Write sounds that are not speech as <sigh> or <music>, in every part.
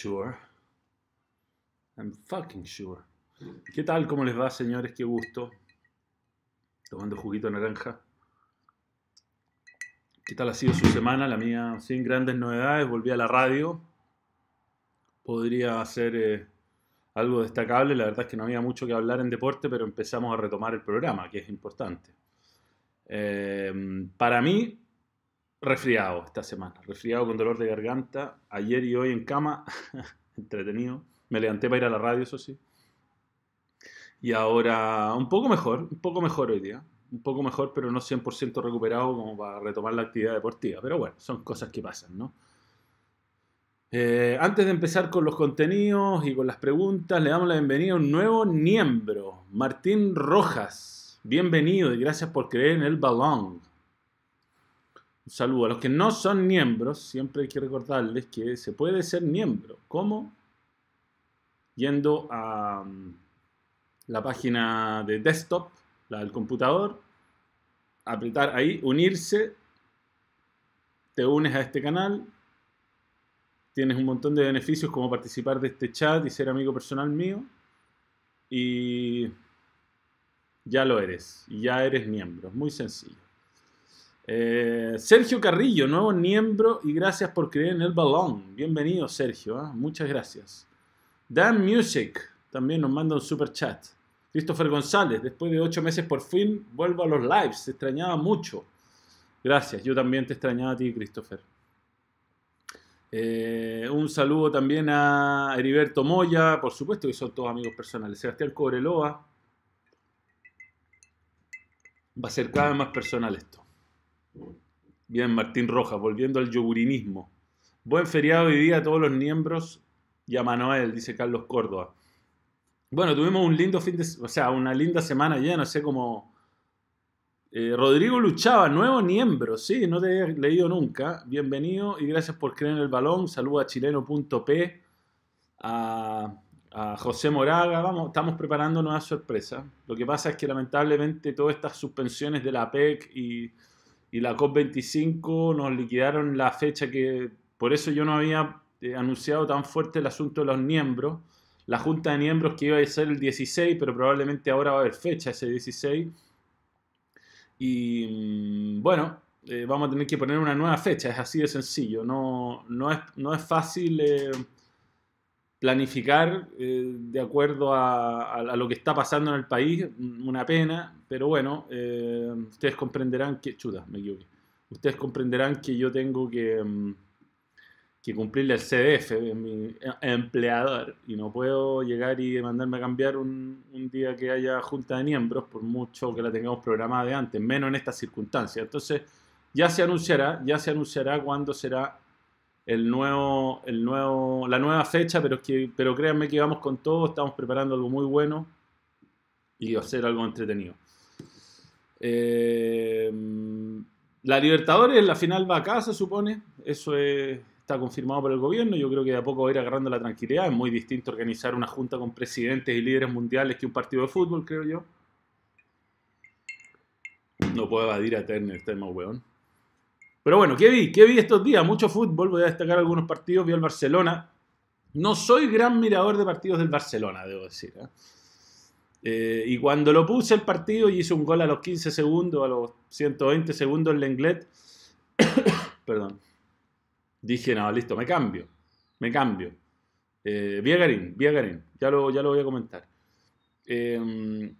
sure. I'm fucking sure. ¿Qué tal? ¿Cómo les va, señores? Qué gusto. Tomando juguito naranja. ¿Qué tal ha sido su semana? La mía, sin grandes novedades. Volví a la radio. Podría hacer eh, algo destacable. La verdad es que no había mucho que hablar en deporte, pero empezamos a retomar el programa, que es importante. Eh, para mí, resfriado esta semana. Resfriado con dolor de garganta. Ayer y hoy en cama. <laughs> Entretenido. Me levanté para ir a la radio, eso sí. Y ahora un poco mejor, un poco mejor hoy día. Un poco mejor, pero no 100% recuperado como para retomar la actividad deportiva. Pero bueno, son cosas que pasan, ¿no? Eh, antes de empezar con los contenidos y con las preguntas, le damos la bienvenida a un nuevo miembro, Martín Rojas. Bienvenido y gracias por creer en el balón. Saludo a los que no son miembros, siempre hay que recordarles que se puede ser miembro. ¿Cómo? Yendo a mm, la página de desktop, la del computador, apretar ahí, unirse, te unes a este canal, tienes un montón de beneficios como participar de este chat y ser amigo personal mío, y ya lo eres, ya eres miembro, muy sencillo. Eh, Sergio Carrillo, nuevo miembro y gracias por creer en el balón. Bienvenido Sergio, ¿ah? muchas gracias. Dan Music también nos manda un super chat. Christopher González, después de ocho meses por fin vuelvo a los lives, te extrañaba mucho. Gracias, yo también te extrañaba a ti, Christopher. Eh, un saludo también a Heriberto Moya, por supuesto que son todos amigos personales. Sebastián Cobreloa. Va a ser cada vez más personal esto. Bien, Martín Rojas, volviendo al yogurinismo. Buen feriado hoy día a todos los miembros y a Manuel, dice Carlos Córdoba. Bueno, tuvimos un lindo fin de o sea, una linda semana ya, no sé cómo. Eh, Rodrigo Luchaba, nuevo miembro, sí, no te he leído nunca. Bienvenido y gracias por creer en el balón. Saludos a chileno.p, a, a José Moraga. Vamos, estamos preparando nuevas sorpresas. Lo que pasa es que lamentablemente todas estas suspensiones de la PEC y, y la COP25 nos liquidaron la fecha que. Por eso yo no había eh, anunciado tan fuerte el asunto de los miembros la junta de miembros que iba a ser el 16, pero probablemente ahora va a haber fecha ese 16. Y mm, bueno, eh, vamos a tener que poner una nueva fecha, es así de sencillo. No, no, es, no es fácil eh, planificar eh, de acuerdo a, a, lo que está pasando en el país, una pena, pero bueno, ustedes comprenderán que... Chuta, me equivoqué. Ustedes comprenderán que yo tengo que... Mm, cumplirle el CDF, es mi empleador, y no puedo llegar y mandarme a cambiar un, un, día que haya junta de miembros, por mucho que la tengamos programada de antes, menos en estas circunstancias. Entonces, ya se anunciará, ya se anunciará cuándo será el nuevo, el nuevo, la nueva fecha, pero, que, pero créanme que vamos con todo, estamos preparando algo muy bueno y va a ser algo entretenido. Eh, la Libertadores, la final va acá, se supone, eso es está confirmado por el gobierno. Yo creo que de a poco va a ir agarrando la tranquilidad. Es muy distinto organizar una junta con presidentes y líderes mundiales que un partido de fútbol, creo yo. No puedo evadir a Turner, este más weón. Pero bueno, ¿qué vi? ¿Qué vi estos días? Mucho fútbol. Voy a destacar algunos partidos. Vi al Barcelona. No soy gran mirador de partidos del Barcelona, debo decir. ¿eh? Eh, y cuando lo puse el partido y hice un gol a los 15 segundos, a los 120 segundos en Lenglet, <coughs> perdón, dije, no, listo, me cambio, me cambio. Eh, Viagarín, Viagarín, ya lo, ya lo voy a comentar. Eh,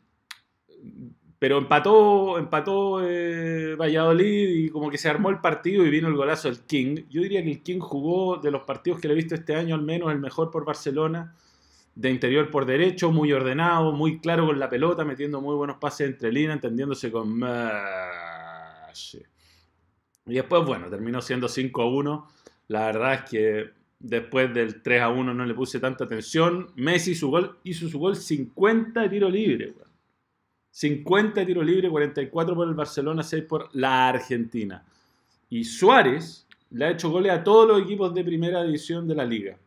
pero empató, empató eh, Valladolid y como que se armó el partido y vino el golazo del King. Yo diría que el King jugó de los partidos que le he visto este año al menos el mejor por Barcelona, de interior por derecho, muy ordenado, muy claro con la pelota, metiendo muy buenos pases entre líneas, entendiéndose con... Y después, bueno, terminó siendo 5 a 1 la verdad es que después del 3 a 1 no le puse tanta atención. Messi su gol, hizo su gol 50 tiro libre. 50 tiro libre, 44 por el Barcelona, 6 por la Argentina. Y Suárez le ha hecho goles a todos los equipos de primera división de la liga.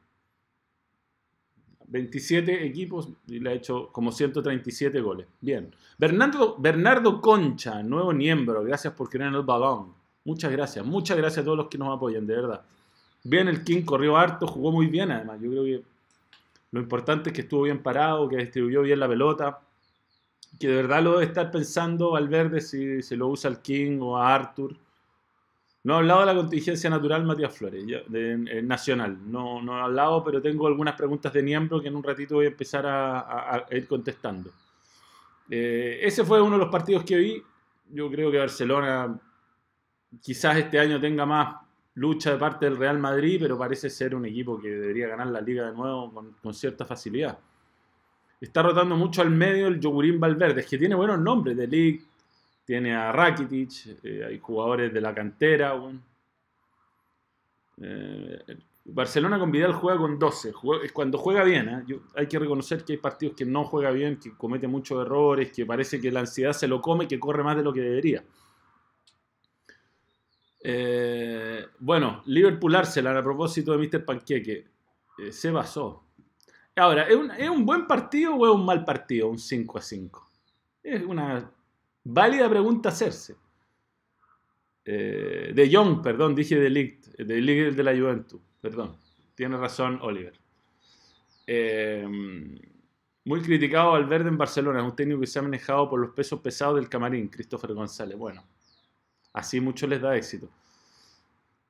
27 equipos y le ha hecho como 137 goles. Bien. Bernardo, Bernardo Concha, nuevo miembro. Gracias por creer en el balón. Muchas gracias. Muchas gracias a todos los que nos apoyan, de verdad. Bien, el King corrió harto, jugó muy bien además. Yo creo que lo importante es que estuvo bien parado, que distribuyó bien la pelota, que de verdad lo debe estar pensando al verde si se lo usa al King o a Arthur. No he hablado de la contingencia natural Matías Flores, de, Nacional. No, no he hablado, pero tengo algunas preguntas de miembro que en un ratito voy a empezar a, ir contestando. Eh, ese fue uno de los partidos que vi. Yo creo que Barcelona quizás este año tenga más lucha de parte del Real Madrid, pero parece ser un equipo que debería ganar la liga de nuevo con, cierta facilidad. Está rotando mucho al medio el Yogurín Valverde, que tiene buenos nombres, de League, tiene a Rakitic, eh, hay jugadores de la cantera. Eh, Barcelona con Vidal juega con 12, cuando juega bien, ¿eh? hay que reconocer que hay partidos que no juega bien, que comete muchos errores, que parece que la ansiedad se lo come, que corre más de lo que debería. Bueno, Liverpool Arsenal, a propósito de Mr. Panqueque, se basó. Ahora, ¿es un, buen partido o es un mal partido? Un 5 a 5. Es una válida pregunta hacerse. Eh, de Young, perdón, dije de Ligt, de Ligt de la Juventus, perdón. Tiene razón Oliver. muy criticado al verde en Barcelona, es un técnico que se ha manejado por los pesos pesados del camarín, Christopher González. Bueno, Así mucho les da éxito.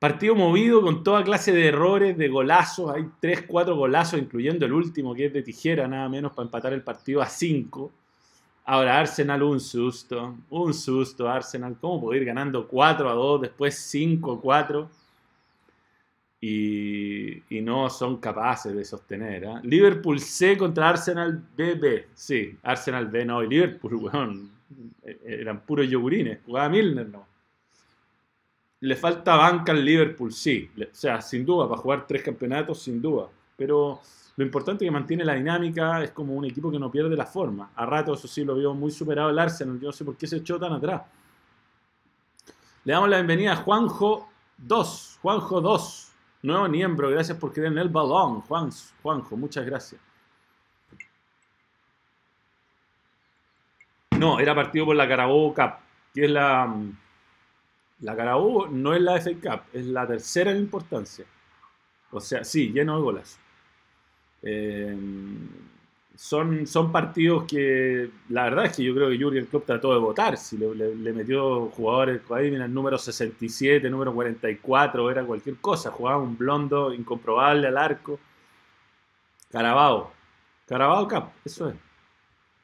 Partido movido con toda clase de errores, de golazos. Hay 3, 4 golazos, incluyendo el último que es de tijera, nada menos, para empatar el partido a 5. Ahora, Arsenal, un susto. Un susto, Arsenal. ¿Cómo puede ir ganando 4 a 2, después 5 a 4? Y, no son capaces de sostener. ¿eh? Liverpool C contra Arsenal BB. Sí, Arsenal B no. Y Liverpool, <laughs> weón. Eran puros yogurines. Jugaba Milner, no. Le falta banca al Liverpool, sí. O sea, sin duda, para jugar tres campeonatos, sin duda. Pero lo importante es que mantiene la dinámica, es como un equipo que no pierde la forma. A rato, eso sí, lo vio muy superado el Arsenal. Yo no sé por qué se echó tan atrás. Le damos la bienvenida a Juanjo 2. Juanjo 2. Nuevo miembro, gracias por creer en el balón. Juan, Juanjo, muchas gracias. No, era partido por la Carabobo Cup, que es la, la Carabobo no es la FA Cup, es la tercera en importancia. O sea, sí, lleno de golas. Eh, son, son partidos que la verdad es que yo creo que Jurgen Klopp trató de votar. Si le, metió jugadores ahí, mira, el número 67, número 44, era cualquier cosa. Jugaba un blondo incomprobable al arco. Carabao. Carabao Cup, eso es.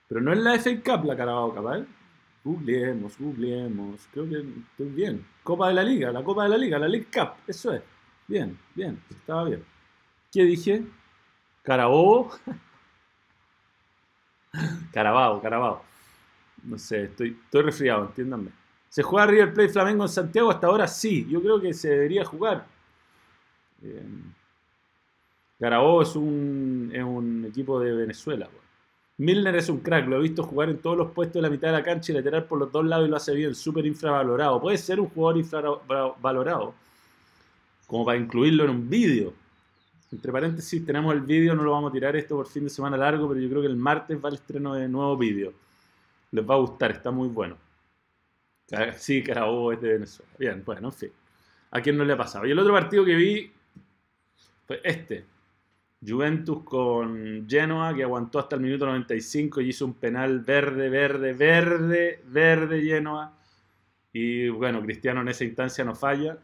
Pero no es la FA Cup la Carabao Cup, ¿eh? Googleemos, googleemos. Creo que estoy bien. Copa de la Liga, la Copa de la Liga, la League Cup. Eso es. Bien, bien. Estaba bien. ¿Qué dije? Carabobo. <laughs> Carabao, Carabao. No sé, estoy, estoy resfriado, entiéndanme. ¿Se juega River Plate Flamengo en Santiago hasta ahora? Sí, yo creo que se debería jugar. Eh, Carabobo es un, es un equipo de Venezuela. Milner es un crack, lo he visto jugar en todos los puestos de la mitad de la cancha y lateral por los dos lados y lo hace bien, súper infravalorado. Puede ser un jugador infravalorado, como para incluirlo en un vídeo. Entre paréntesis, tenemos el vídeo, no lo vamos a tirar esto por fin de semana largo, pero yo creo que el martes va el estreno de nuevo vídeo. Les va a gustar, está muy bueno. Sí, Carabobo es de Venezuela. Bien, bueno, en fin. ¿A quién no le ha pasado? Y el otro partido que vi fue este. Juventus con Genoa, que aguantó hasta el minuto 95 y hizo un penal verde, verde, verde, verde Genoa. Y bueno, Cristiano en esa instancia no falla.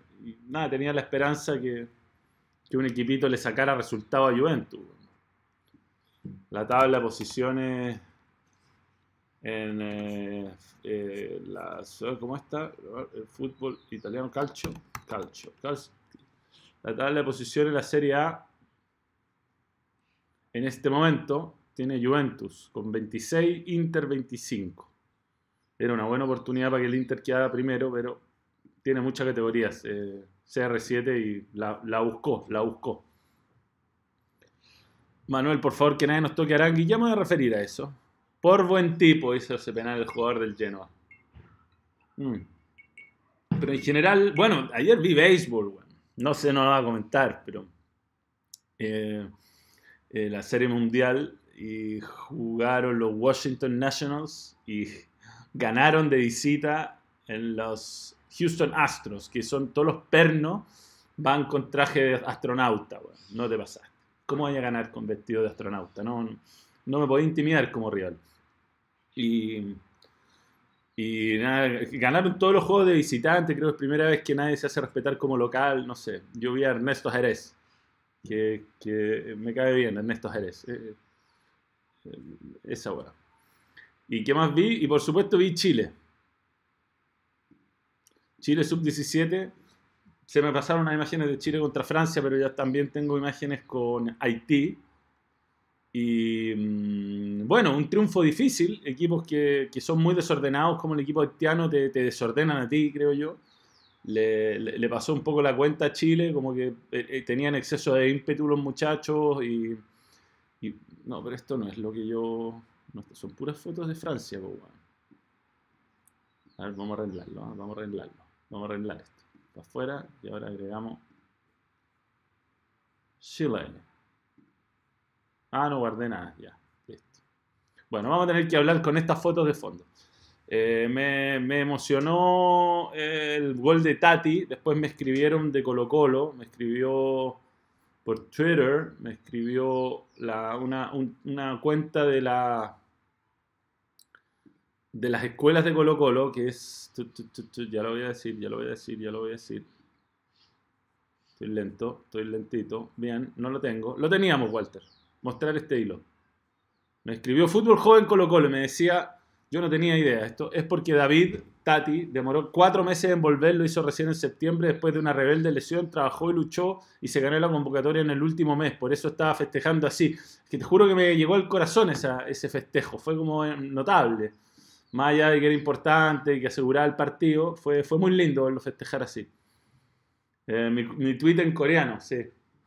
Nada, tenía la esperanza que, que un equipito le sacara resultado a Juventus. La tabla de posiciones en eh, eh, ¿cómo está? El fútbol italiano, calcio, calcio, calcio. La tabla de posiciones en la Serie A en este momento tiene Juventus con 26, Inter 25. Era una buena oportunidad para que el Inter quedara primero, pero tiene muchas categorías. Eh, CR7 y la, buscó, la buscó. Manuel, por favor, que nadie nos toque Arangui. Ya me voy a referir a eso. Por buen tipo hizo ese penal el jugador del Genoa. Mm. Pero en general, bueno, ayer vi béisbol, no sé, no lo va a comentar, pero eh, eh, la Serie Mundial y jugaron los Washington Nationals y ganaron de visita en los Houston Astros, que son todos los pernos van con traje de astronauta. No te pasaste. ¿Cómo voy a ganar con vestido de astronauta? No, no me podía intimidar como rival. Y, y nada, ganaron todos los juegos de visitante, creo que es primera vez que nadie se hace respetar como local, no sé. Yo vi a Ernesto Jerez, que, me cae bien, Ernesto Jerez. Eh, eh, esa weá. ¿Y qué más vi? Y por supuesto vi Chile. Chile sub-17. Se me pasaron unas imágenes de Chile contra Francia, pero ya también tengo imágenes con Haití. Y mm, bueno, un triunfo difícil. Equipos que, que, son muy desordenados, como el equipo haitiano, te desordenan a ti, creo yo. Le, pasó un poco la cuenta a Chile, como que eh, tenían exceso de ímpetu los muchachos. Y, no, pero esto no es lo que yo. Son puras fotos de Francia, pues. A ver, vamos a arreglarlo, ¿eh? vamos a arreglarlo. Vamos a arreglar esto. Para afuera y ahora agregamos Chile. Ah, no guardé nada, ya. Listo. Bueno, vamos a tener que hablar con estas fotos de fondo. Eh, me, emocionó el gol de Tati. Después me escribieron de Colo Colo. Me escribió por Twitter. Me escribió una, un, una, cuenta de la de las escuelas de Colo Colo, que es... Ya lo voy a decir, ya lo voy a decir, ya lo voy a decir. Estoy lento, estoy lentito. Bien, no lo tengo. Lo teníamos, Walter. Mostrar este hilo. Me escribió Fútbol Joven Colo Colo y me decía, yo no tenía idea. Esto es porque David Tati demoró cuatro meses en volver, lo hizo recién en septiembre después de una rebelde lesión, trabajó y luchó y se ganó la convocatoria en el último mes. Por eso estaba festejando así. que te juro que me llegó al corazón ese festejo. Fue como notable más allá de que era importante y que aseguraba el partido, fue, fue muy lindo verlo festejar así. Eh, mi, mi tweet en coreano, sí.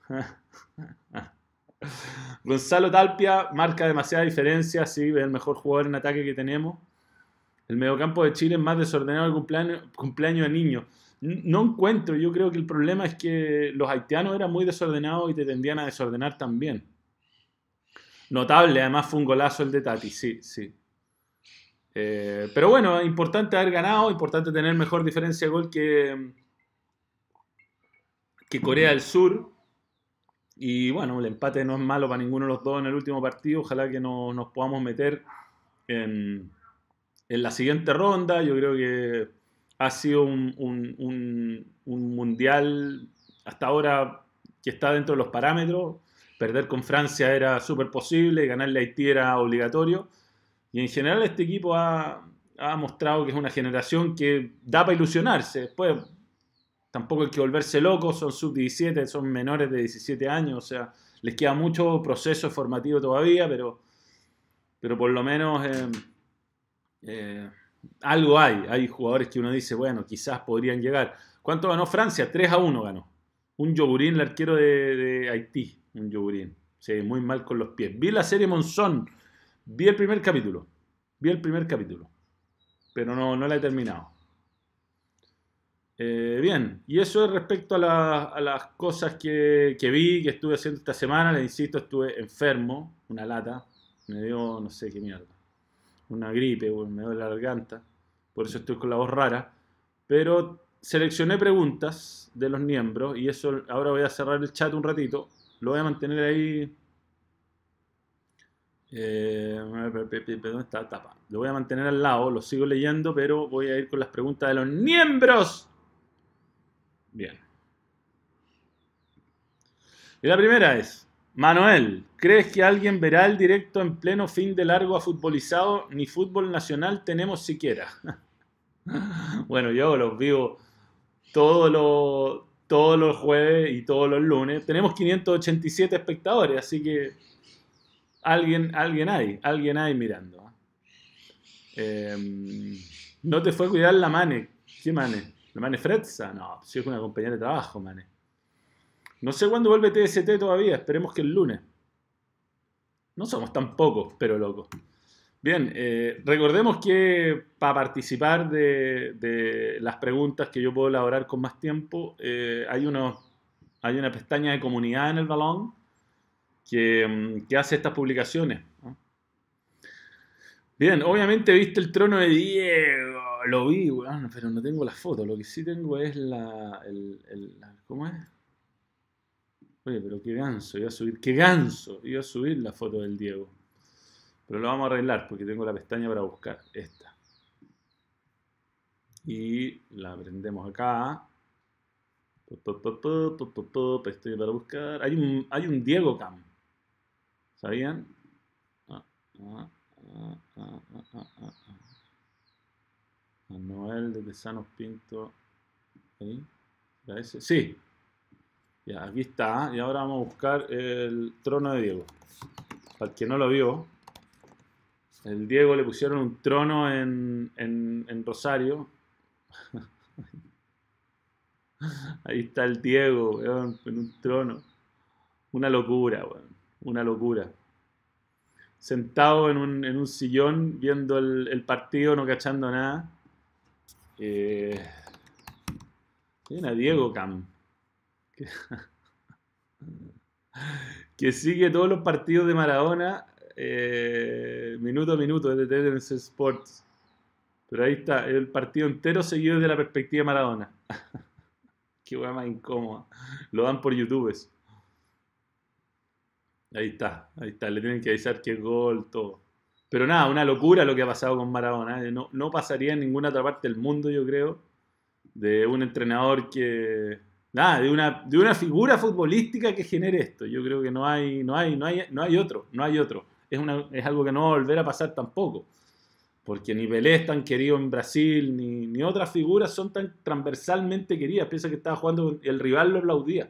<laughs> Gonzalo Talpia marca demasiada diferencia, sí, es el mejor jugador en ataque que tenemos. El mediocampo de Chile es más desordenado el cumpleaños, cumpleaños de niños. No encuentro, yo creo que el problema es que los haitianos eran muy desordenados y te tendían a desordenar también. Notable, además fue un golazo el de Tati, sí, sí. Eh, pero bueno, importante haber ganado, importante tener mejor diferencia de gol que, que Corea del Sur. Y bueno, el empate no es malo para ninguno de los dos en el último partido. Ojalá que no, nos podamos meter en, en, la siguiente ronda. Yo creo que ha sido un, un, un, un mundial hasta ahora que está dentro de los parámetros. Perder con Francia era súper posible, ganarle a Haití era obligatorio. Y en general este equipo ha, ha mostrado que es una generación que da para ilusionarse. Después tampoco hay que volverse locos, son sub-17, son menores de 17 años, o sea, les queda mucho proceso formativo todavía, pero, pero por lo menos eh, eh, algo hay. Hay jugadores que uno dice, bueno, quizás podrían llegar. ¿Cuánto ganó Francia? 3 a 1 ganó. Un yogurín, el arquero de, de Haití, un yogurín. Sí, muy mal con los pies. Vi la serie Monzón Vi el primer capítulo. Vi el primer capítulo. Pero no, no la he terminado. Eh, bien, y eso es respecto a, la, a las cosas que, que, vi, que estuve haciendo esta semana. Le insisto, estuve enfermo, una lata. Me dio, no sé qué mierda. Una gripe, me dio la garganta. Por eso estoy con la voz rara. Pero seleccioné preguntas de los miembros y eso ahora voy a cerrar el chat un ratito. Lo voy a mantener ahí eh, ¿Dónde está la tapa? Lo voy a mantener al lado, lo sigo leyendo, pero voy a ir con las preguntas de los miembros. Bien. Y la primera es, Manuel, ¿crees que alguien verá el directo en pleno fin de largo a futbolizado? Ni fútbol nacional tenemos siquiera. <laughs> bueno, yo los vivo todos los, todos los jueves y todos los lunes. Tenemos 587 espectadores, así que alguien, alguien hay, alguien hay mirando. Eh, no te fue a cuidar la Mane. ¿Qué Mane? ¿La Mane Fretza? No, si es una compañera de trabajo, Mane. No sé cuándo vuelve TST todavía, esperemos que el lunes. No somos tan pocos, pero locos. Bien, eh, recordemos que para participar de, las preguntas que yo puedo elaborar con más tiempo, eh, hay, una pestaña de comunidad en el balón Mm, que, hace estas publicaciones. Bien, obviamente viste el trono de Diego, lo vi, bueno, pero no tengo la foto, lo que sí tengo es la, el, el ¿cómo es? Oye, pero qué ganso, iba a subir, qué ganso, iba a subir la foto del Diego. Pero lo vamos a arreglar porque tengo la pestaña para buscar, esta. Y la prendemos acá. Pestaña para buscar. Hay un, hay un Diego Cam. ¿Sabían? Ah, ah, ah, Manuel de Tesanos Pinto. ¿Ahí? ese? Sí, ya, aquí está. Y ahora vamos a buscar el trono de Diego. Para el que no lo vio, el Diego le pusieron un trono en, en, Rosario. <laughs> Ahí está el Diego, en un trono. Una locura, weón. Una locura. Sentado en un, en un sillón viendo el, el, partido, no cachando nada. Eh, una Diego Cam. <laughs> que sigue todos los partidos de Maradona eh, minuto a minuto desde TNC Sports. Pero ahí está, el partido entero seguido desde la perspectiva de Maradona. <laughs> Qué hueá más incómoda. Lo dan por YouTube. Ahí está, ahí está. Le tienen que avisar que gol, todo. Pero nada, una locura lo que ha pasado con Maradona. ¿eh? No, pasaría en ninguna otra parte del mundo, yo creo, de un entrenador que, nada, de una, de una figura futbolística que genere esto. Yo creo que no hay, no hay, no hay, no hay otro, no hay otro. Es algo que no va a volver a pasar tampoco. Porque ni Pelé es tan querido en Brasil, ni, ni otras figuras son tan transversalmente queridas. Piensa que estaba jugando, el rival lo aplaudía.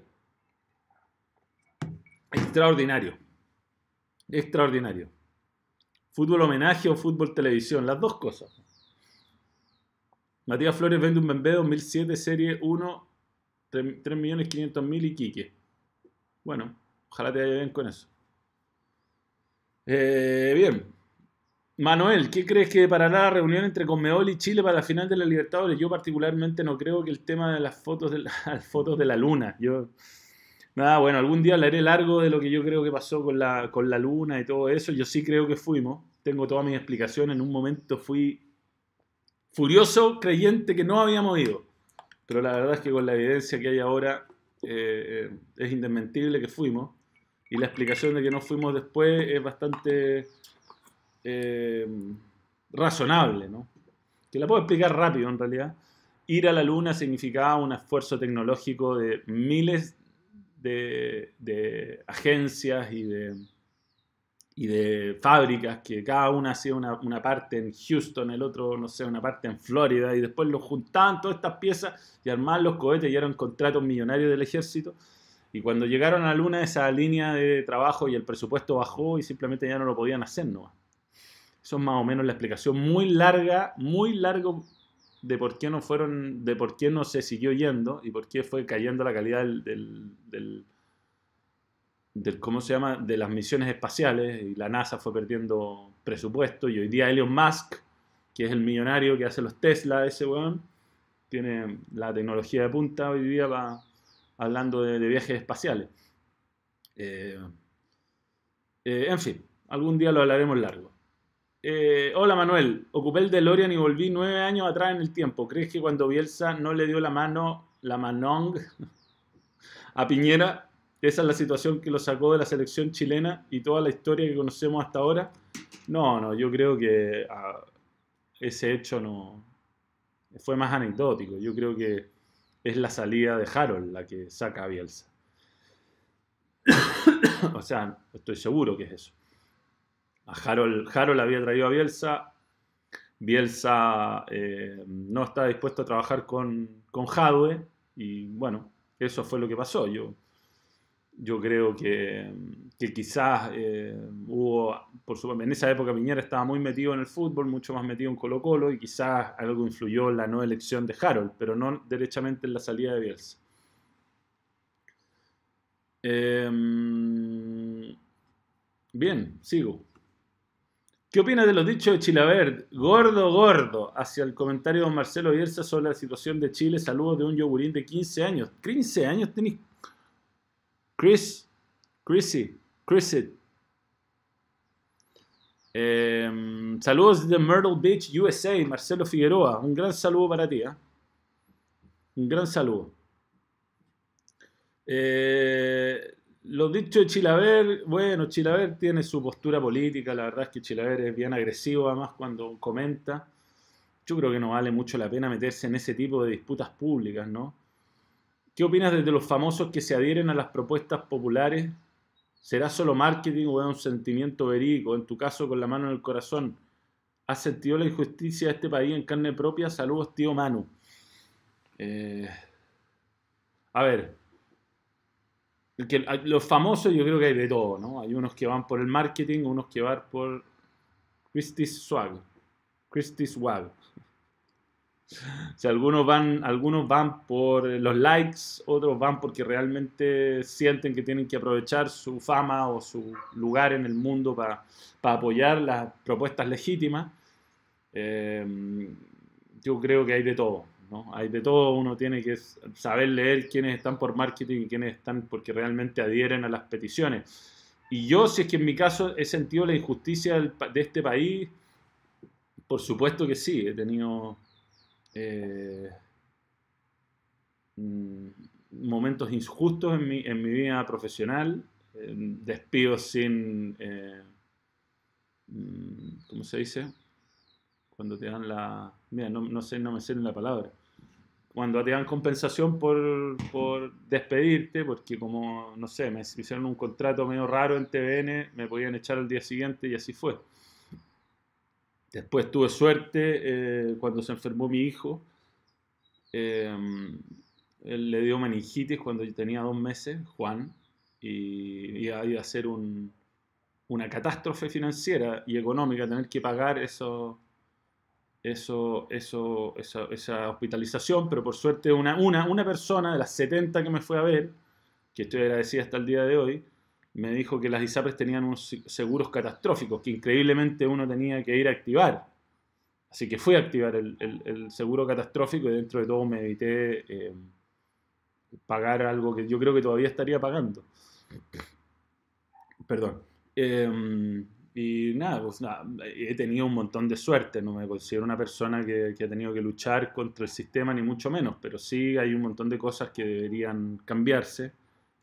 Extraordinario. Extraordinario. Fútbol homenaje o fútbol televisión, las dos cosas. Matías Flores vende un BMW 2007 Serie 1 3.500.000 y Quique. Bueno, ojalá te vaya bien con eso. Eh, bien. Manuel, ¿qué crees que parará la reunión entre Conmebol y Chile para la final de la Libertadores? Yo particularmente no creo que el tema de las fotos de la, <laughs> fotos de la luna. Yo, nada, bueno, algún día hablaré largo de lo que yo creo que pasó con la, con la luna y todo eso. Yo sí creo que fuimos. Tengo toda mi explicación. En un momento fui furioso, creyente que no habíamos ido pero la verdad es que con la evidencia que hay ahora eh, es indesmentible que fuimos y la explicación de que no fuimos después es bastante eh, razonable, ¿no? Que la puedo explicar rápido en realidad. Ir a la Luna significaba un esfuerzo tecnológico de miles de agencias y de y de fábricas que cada una hacía una, parte en Houston, el otro, no sé, una parte en Florida, y después los juntaban todas estas piezas y armaban los cohetes y eran contratos millonarios del ejército. Y cuando llegaron a la luna, esa línea de trabajo y el presupuesto bajó y simplemente ya no lo podían hacer, ¿no? Eso es más o menos la explicación muy larga, muy largo de por qué no fueron, de por qué no se siguió yendo y por qué fue cayendo la calidad del, ¿cómo se llama? de las misiones espaciales y la NASA fue perdiendo presupuesto y hoy día Elon Musk, que es el millonario que hace los Tesla, ese weón, tiene la tecnología de punta hoy día va hablando de, viajes espaciales. Eh, eh, en fin, algún día lo hablaremos largo. Eh, hola Manuel, ocupé el DeLorean y volví nueve años atrás en el tiempo. ¿Crees que cuando Bielsa no le dio la mano, la manong, <laughs> a Piñera, esa es la situación que lo sacó de la selección chilena y toda la historia que conocemos hasta ahora. No, no, yo creo que ah, ese hecho no fue más anecdótico. Yo creo que es la salida de Harold la que saca a Bielsa. <coughs> o sea, estoy seguro que es eso. A Harold, Harold había traído a Bielsa. Bielsa eh, no estaba dispuesto a trabajar con, con Jadwe. Y bueno, eso fue lo que pasó. Yo yo creo que, quizás eh, hubo, por su, en esa época Piñera estaba muy metido en el fútbol, mucho más metido en Colo Colo y quizás algo influyó en la no elección de Harold, pero no derechamente en la salida de Bielsa. Em, bien, sigo. ¿Qué opinas de los dichos de Chilavert? Gordo, gordo. Hacia el comentario de Marcelo Bielsa sobre la situación de Chile. Saludos de un yogurín de 15 años. ¿15 años tenéis Chris, Chrissy, Chrissy. Em, saludos de Myrtle Beach, USA, Marcelo Figueroa. Un gran saludo para ti. ¿eh? Un gran saludo. Eh, lo dicho de Chilaver, bueno, Chilaver tiene su postura política, la verdad es que Chilaver es bien agresivo además cuando comenta. Yo creo que no vale mucho la pena meterse en ese tipo de disputas públicas, ¿no? ¿Qué opinas de los famosos que se adhieren a las propuestas populares? ¿Será solo marketing o es un sentimiento verídico? En tu caso, con la mano en el corazón, ¿has sentido la injusticia de este país en carne propia? Saludos, tío Manu. Eh, a ver, los famosos yo creo que hay de todo, ¿no? Hay unos que van por el marketing, unos que van por Christie's Swag. Christie's Swag. Sea, algunos van, algunos van por los likes, otros van porque realmente sienten que tienen que aprovechar su fama o su lugar en el mundo para, apoyar las propuestas legítimas. Eh, yo creo que hay de todo. ¿no? Hay de todo, uno tiene que saber leer quiénes están por marketing y quiénes están porque realmente adhieren a las peticiones. Y yo, si es que en mi caso he sentido la injusticia de este país, por supuesto que sí, he tenido eh, mm, momentos injustos en mi, en mi vida profesional, eh, despidos sin, eh, mm, ¿cómo se dice? Cuando te dan la... Mira, no, no sé, no me sé la palabra cuando te dan compensación por, por, despedirte, porque como, no sé, me hicieron un contrato medio raro en TVN, me podían echar al día siguiente y así fue. Después tuve suerte eh, cuando se enfermó mi hijo. Eh, él le dio meningitis cuando tenía dos meses, Juan, y iba, a ser un, una catástrofe financiera y económica tener que pagar eso eso, eso, esa, hospitalización, pero por suerte una, una, una persona de las 70 que me fue a ver, que estoy agradecida hasta el día de hoy, me dijo que las ISAPRES tenían unos seguros catastróficos que increíblemente uno tenía que ir a activar. Así que fui a activar el, seguro catastrófico y dentro de todo me evité eh, pagar algo que yo creo que todavía estaría pagando. Perdón. Em, y nada, pues nada, he tenido un montón de suerte, no me considero una persona que, que, ha tenido que luchar contra el sistema, ni mucho menos, pero sí hay un montón de cosas que deberían cambiarse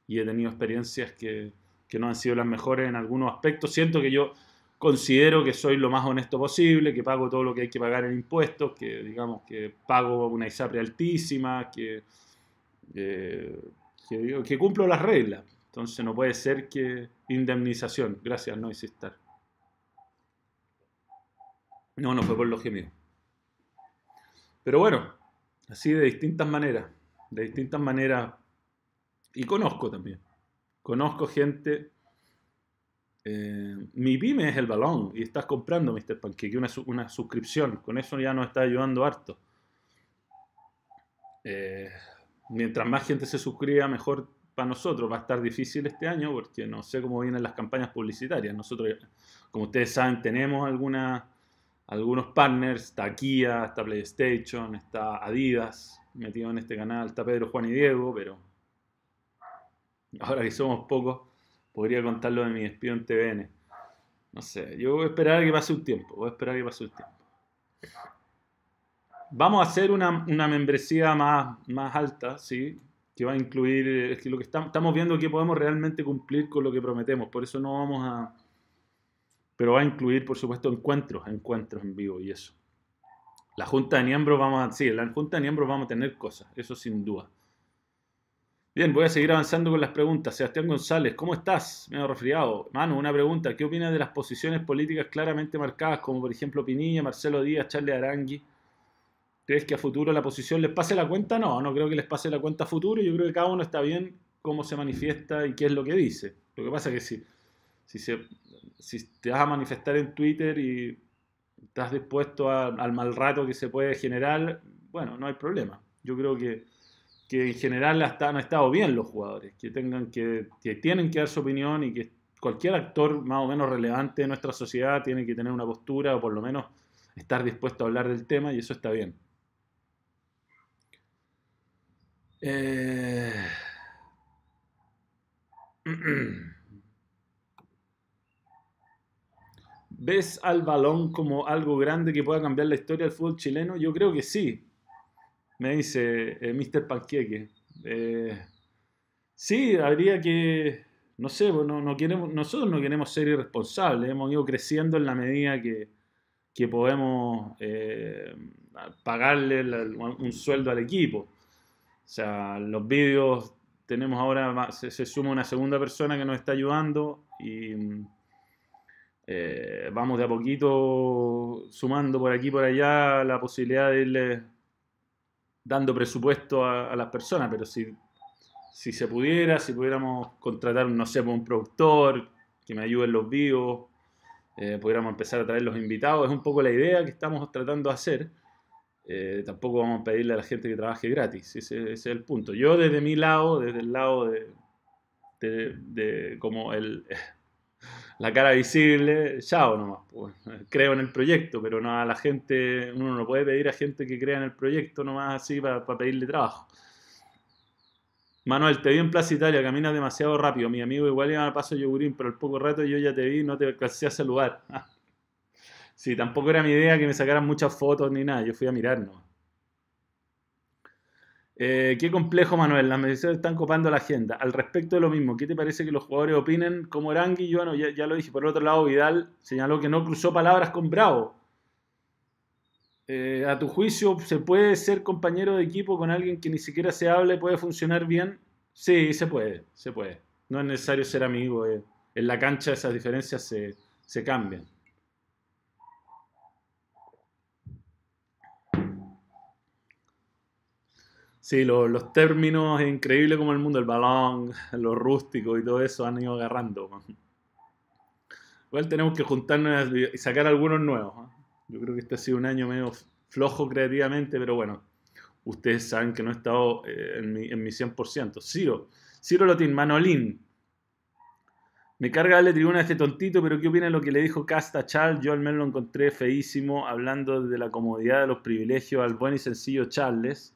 y he tenido experiencias que, que no han sido las mejores en algunos aspectos. Siento que yo considero que soy lo más honesto posible, que pago todo lo que hay que pagar en impuestos, que digamos que pago una ISAPRE altísima, que, que, que cumplo las reglas. Entonces no puede ser que indemnización. Gracias, no insistar. No, no fue por los gemidos. Pero bueno, así de distintas maneras. De distintas maneras. Y conozco también. Conozco gente. Eh, mi pyme es el balón y estás comprando, Mr. Pancake, una, una suscripción. Con eso ya nos está ayudando harto. Eh, mientras más gente se suscriba, mejor para nosotros. Va a estar difícil este año porque no sé cómo vienen las campañas publicitarias. Nosotros, como ustedes saben, tenemos alguna algunos partners, está Kia, está PlayStation, está Adidas metido en este canal, está Pedro, Juan y Diego, pero <laughs> ahora que somos pocos, podría contarlo de mi despido en TVN. No sé, yo voy a esperar a que pase un tiempo, voy a esperar a que pase un tiempo. Vamos a hacer una, membresía más, más alta, ¿sí? Que va a incluir, es que lo que estamos, estamos viendo que podemos realmente cumplir con lo que prometemos, por eso no vamos a pero va a incluir, por supuesto, encuentros, encuentros en vivo y eso. La Junta de Miembros vamos a, sí, la Junta de Miembros vamos a tener cosas, eso sin duda. Bien, voy a seguir avanzando con las preguntas. Sebastián González, ¿cómo estás? Me he resfriado. Manu, una pregunta. ¿Qué opinas de las posiciones políticas claramente marcadas, como por ejemplo Pinilla, Marcelo Díaz, Charles Arangui? ¿Crees que a futuro la posición les pase la cuenta? No, no creo que les pase la cuenta a futuro. Yo creo que cada uno está bien cómo se manifiesta y qué es lo que dice. Lo que pasa es que si, si se si te vas a manifestar en Twitter y estás dispuesto al mal rato que se puede generar, bueno, no hay problema. Yo creo que, en general han estado bien los jugadores, que, tengan que, que tienen que dar su opinión y que cualquier actor más o menos relevante de nuestra sociedad tiene que tener una postura o por lo menos estar dispuesto a hablar del tema y eso está bien. Eh... <clears throat> ¿Ves al balón como algo grande que pueda cambiar la historia del fútbol chileno? Yo creo que sí. Me dice eh, Mr. Panqueque. Eh, sí, habría que, no sé, pues, no, no queremos, nosotros no queremos ser irresponsables, hemos ido creciendo en la medida que, que podemos eh, pagarle un sueldo al equipo. O sea, los vídeos tenemos ahora, se, suma una segunda persona que nos está ayudando y eh, vamos de a poquito sumando por aquí y por allá la posibilidad de irle dando presupuesto a, las personas, pero si si se pudiera, si pudiéramos contratar, no sé, un productor que me ayude en los vivos, eh, pudiéramos empezar a traer los invitados, es un poco la idea que estamos tratando de hacer. Eh, tampoco vamos a pedirle a la gente que trabaje gratis, ese, es el punto. Yo desde mi lado, desde el lado de, de, como el, la cara visible, chao nomás. Pues, creo en el proyecto, pero no a la gente, uno no puede pedir a gente que crea en el proyecto nomás así para pedirle trabajo. Manuel, te vi en Plaza Italia, caminas demasiado rápido. Mi amigo igual iba a paso yogurín, pero al poco rato yo ya te vi no te alcancé a saludar. <laughs> sí, tampoco era mi idea que me sacaran muchas fotos ni nada, yo fui a mirarnos. Eh, qué complejo, Manuel. Las mediciones están copando la agenda. Al respecto de lo mismo, ¿qué te parece que los jugadores opinen como Arangui? Yo, bueno, ya, lo dije. Por otro lado, Vidal señaló que no cruzó palabras con Bravo. Eh, a tu juicio, ¿se puede ser compañero de equipo con alguien que ni siquiera se hable, puede funcionar bien? Sí, se puede, se puede. No es necesario ser amigo. Eh. En la cancha esas diferencias se cambian. Sí, los términos, es increíble como el mundo, el balón, lo rústico y todo eso han ido agarrando. Igual tenemos que juntarnos y sacar algunos nuevos. Yo creo que este ha sido un año medio flojo creativamente, pero bueno, ustedes saben que no he estado eh, en, mi, en mi 100%. Ciro, Ciro Lotín, Manolín. Me carga darle tribuna a este tontito, pero ¿qué opina de lo que le dijo Casta Charles? Yo al menos lo encontré feísimo, hablando de la comodidad de los privilegios al buen y sencillo Charles.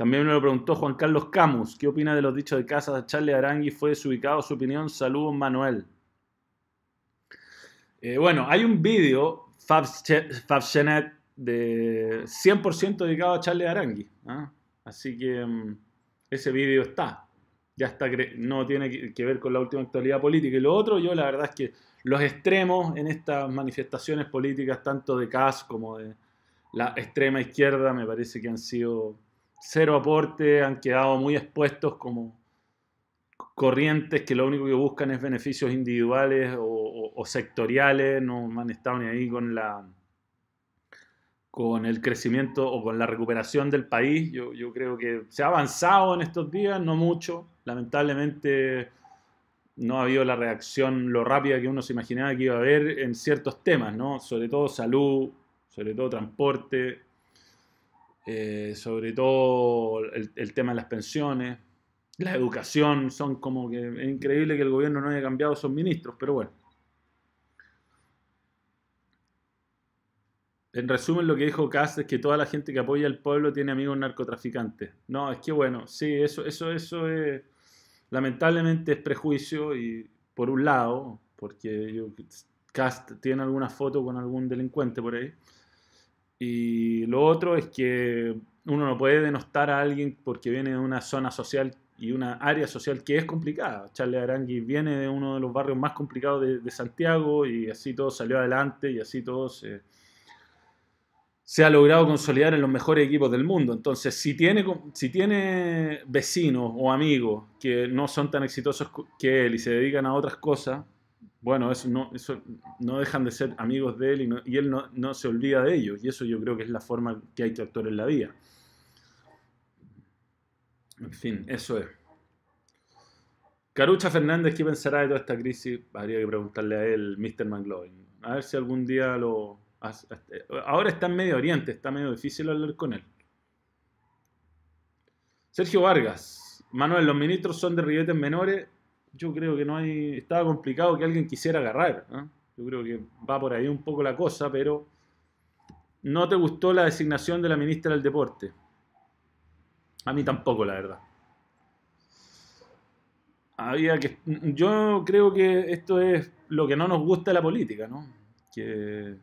También me lo preguntó Juan Carlos Camus. ¿Qué opina de los dichos de Casa Charles Arangui? ¿Fue desubicado su opinión? Saludos, Manuel. Eh, bueno, hay un vídeo Fabchenet de 100% dedicado a Charlie Arangui. ¿ah? Así que mm, ese vídeo está. Ya está, no tiene que ver con la última actualidad política. Y lo otro, yo la verdad es que los extremos en estas manifestaciones políticas, tanto de CAS como de la extrema izquierda, me parece que han sido cero aporte, han quedado muy expuestos como corrientes que lo único que buscan es beneficios individuales o, sectoriales, no han estado ni ahí con la con el crecimiento o con la recuperación del país. Yo, yo creo que se ha avanzado en estos días, no mucho. Lamentablemente no ha habido la reacción, lo rápida que uno se imaginaba que iba a haber en ciertos temas, ¿no? Sobre todo salud, sobre todo transporte, eh, sobre todo el, tema de las pensiones la educación, son como que es increíble que el gobierno no haya cambiado sus ministros, pero bueno. En resumen, lo que dijo Kass es que toda la gente que apoya al pueblo tiene amigos narcotraficantes. No, es que bueno, sí, eso, eso, eso es, lamentablemente es prejuicio y por un lado, porque yo, tiene alguna foto con algún delincuente por ahí. Y lo otro es que uno no puede denostar a alguien porque viene de una zona social y una área social que es complicada. Charlie Arangui viene de uno de los barrios más complicados de, Santiago y así todo salió adelante y así todo se, se, ha logrado consolidar en los mejores equipos del mundo. Entonces, si tiene, si tiene vecinos o amigos que no son tan exitosos que él y se dedican a otras cosas, bueno, eso no, eso no dejan de ser amigos de él y, y él no, no se olvida de ellos. Y eso yo creo que es la forma que hay que actuar en la vida. En fin, eso es. Carucha Fernández, ¿qué pensará de toda esta crisis? Habría que preguntarle a él, Mr. McLovin. A ver si algún día lo... Ahora está en Medio Oriente, está medio difícil hablar con él. Sergio Vargas. Manuel, los ministros son de ribetes menores. Yo creo que no hay... Estaba complicado que alguien quisiera agarrar. Yo creo que va por ahí un poco la cosa, pero... ¿No te gustó la designación de la ministra del Deporte? A mí tampoco, la verdad. Había que, yo creo que esto es lo que no nos gusta de la política, ¿no? Que,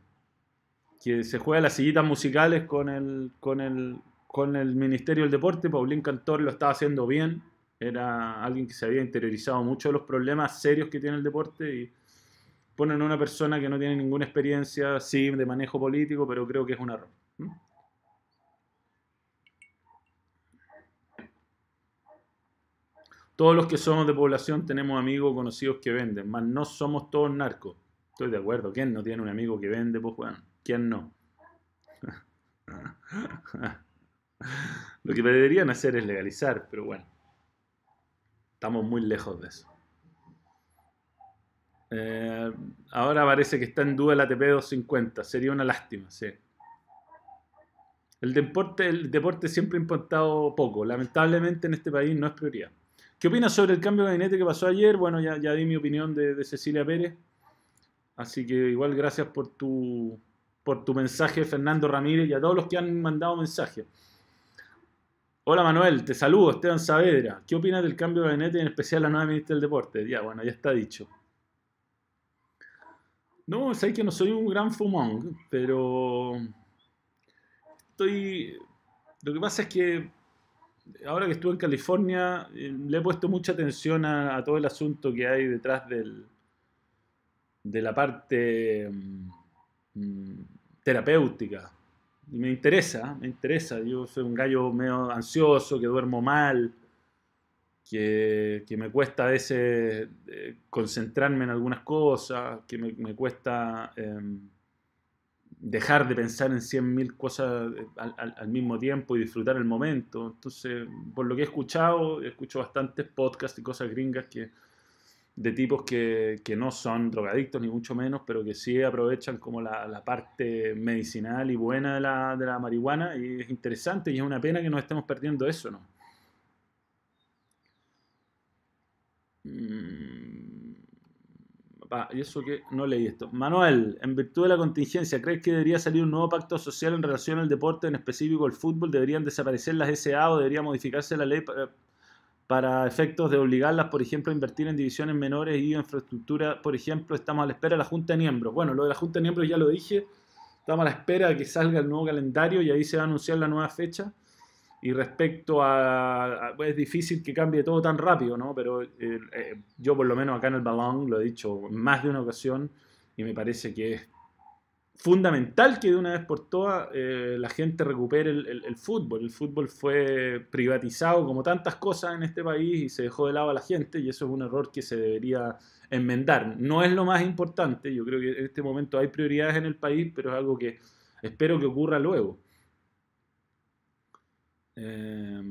que se juega las sillitas musicales con el, con el, con el Ministerio del Deporte. Paulín Cantor lo estaba haciendo bien. Era alguien que se había interiorizado mucho de los problemas serios que tiene el deporte y ponen a una persona que no tiene ninguna experiencia, sí, de manejo político, pero creo que es un error. Todos los que somos de población tenemos amigos conocidos que venden, más no somos todos narcos. Estoy de acuerdo. ¿Quién no tiene un amigo que vende? Pues bueno, ¿quién no? <laughs> Lo que deberían hacer es legalizar, pero bueno, estamos muy lejos de eso. Eh, ahora parece que está en duda el ATP 250, sería una lástima, sí. El deporte, siempre ha importado poco, lamentablemente en este país no es prioridad. ¿Qué opinas sobre el cambio de gabinete que pasó ayer? Bueno, ya, ya di mi opinión de, de Cecilia Pérez. Así que igual gracias por tu, por tu mensaje, Fernando Ramírez, y a todos los que han mandado mensajes. Hola Manuel, te saludo, Esteban Saavedra. ¿Qué opinas del cambio de gabinete, en especial la nueva ministra del Deporte? Ya, bueno, ya está dicho. No, sé que no soy un gran fumón, pero estoy... Lo que pasa es que ahora que estuve en California, eh, le he puesto mucha atención a, todo el asunto que hay detrás del, de la parte mm, terapéutica. Y me interesa, me interesa. Yo soy un gallo medio ansioso, que duermo mal, que, me cuesta a veces eh, concentrarme en algunas cosas, que me, cuesta em, dejar de pensar en 100.000 cosas eh, al, mismo tiempo y disfrutar el momento. Entonces, por lo que he escuchado, escucho bastantes podcasts y cosas gringas que de tipos que, no son drogadictos ni mucho menos, pero que sí aprovechan como la, parte medicinal y buena de la, de la, marihuana y es interesante y es una pena que nos estemos perdiendo eso, ¿no? Mm, y eso que no leí esto. Manuel, en virtud de la contingencia, ¿crees que debería salir un nuevo pacto social en relación al deporte, en específico el fútbol? ¿Deberían desaparecer las SA o debería modificarse la ley para para efectos de obligarlas, por ejemplo, a invertir en divisiones menores y infraestructura, por ejemplo, estamos a la espera de la Junta de Miembros. Bueno, lo de la Junta de Miembros ya lo dije, estamos a la espera de que salga el nuevo calendario y ahí se va a anunciar la nueva fecha. Y respecto a, es difícil que cambie todo tan rápido, ¿no? Pero eh, eh, yo por lo menos acá en el balón lo he dicho más de una ocasión y me parece que es fundamental que de una vez por todas eh, la gente recupere el, fútbol. El fútbol fue privatizado como tantas cosas en este país y se dejó de lado a la gente y eso es un error que se debería enmendar. No es lo más importante, yo creo que en este momento hay prioridades en el país, pero es algo que espero que ocurra luego. Eh,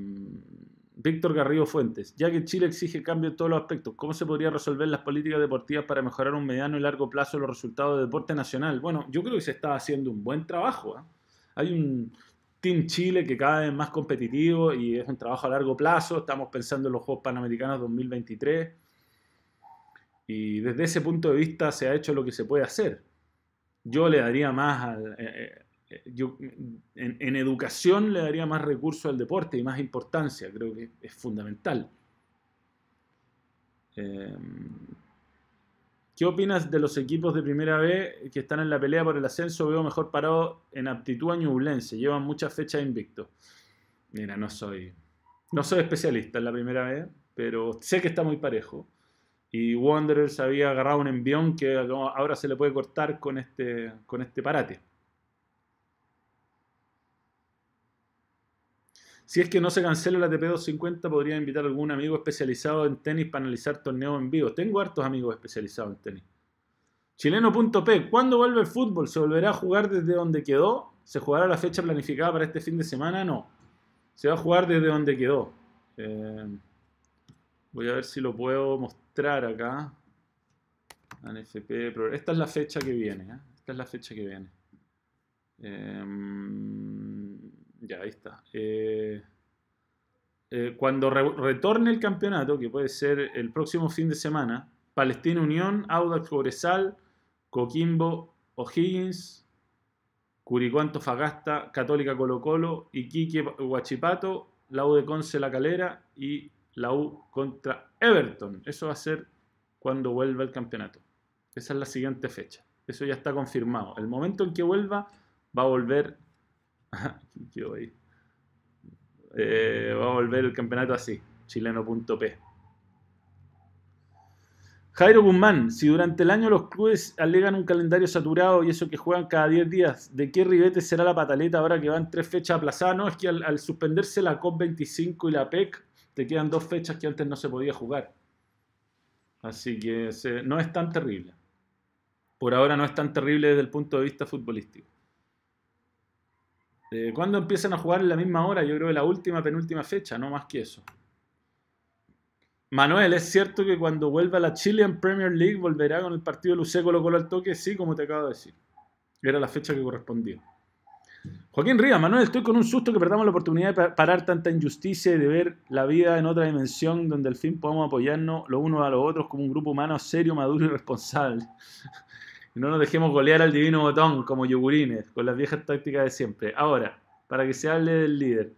Víctor Garrido Fuentes, ya que Chile exige cambio en todos los aspectos, ¿cómo se podría resolver las políticas deportivas para mejorar un mediano y largo plazo los resultados del deporte nacional? Bueno, yo creo que se está haciendo un buen trabajo. ¿ah? Hay un Team Chile que cada vez más competitivo y es un trabajo a largo plazo. Estamos pensando en los Juegos Panamericanos 2023 y desde ese punto de vista se ha hecho lo que se puede hacer. Yo le daría más al... Eh, eh, yo en, educación le daría más recursos al deporte y más importancia, creo que es fundamental. Em, ¿Qué opinas de los equipos de primera B que están en la pelea por el ascenso? Veo mejor parado en aptitud a Ñublense, llevan muchas fechas invictos. Mira, no soy, no soy especialista en la primera B, pero sé que está muy parejo. Y Wanderers había agarrado un envión que ahora se le puede cortar con este, con este parate. Si es que no se cancela la TP250, podría invitar a algún amigo especializado en tenis para analizar torneos en vivo. Tengo hartos amigos especializados en tenis. Chileno.p, ¿cuándo vuelve el fútbol? ¿Se volverá a jugar desde donde quedó? ¿Se jugará la fecha planificada para este fin de semana? No. Se va a jugar desde donde quedó. Eh, voy a ver si lo puedo mostrar acá. Esta es la fecha que viene. ¿eh? Esta es la fecha que viene. Eh, ya, ahí está. Eh, eh, cuando retorne el campeonato, que puede ser el próximo fin de semana, Palestina Unión, Audax Cobresal, Coquimbo O'Higgins, Curicó Antofagasta, Católica Colo Colo, Iquique Huachipato, la U de Conce La Calera y la U contra Everton. Eso va a ser cuando vuelva el campeonato. Esa es la siguiente fecha. Eso ya está confirmado. El momento en que vuelva, va a volver Eh, va a volver el campeonato así. chileno.p. Jairo Guzmán, si durante el año los clubes alegan un calendario saturado y eso que juegan cada 10 días, ¿de qué ribete será la pataleta ahora que van tres fechas aplazadas? No, es que al, suspenderse la COP25 y la PEC, te quedan dos fechas que antes no se podía jugar. Así que no es tan terrible. Por ahora no es tan terrible desde el punto de vista futbolístico. Eh, ¿Cuándo empiezan a jugar en la misma hora? Yo creo que la última, penúltima fecha, no más que eso. Manuel, ¿es cierto que cuando vuelva a la Chilean Premier League volverá con el partido de Lucé Colo Colo al toque? Sí, como te acabo de decir. Era la fecha que correspondía. Joaquín Ríos, Manuel, estoy con un susto que perdamos la oportunidad de parar tanta injusticia y de ver la vida en otra dimensión donde al fin podamos apoyarnos los unos a los otros como un grupo humano serio, maduro y responsable. Y no nos dejemos golear al divino botón como yogurines, con las viejas tácticas de siempre. Ahora, para que se hable del líder.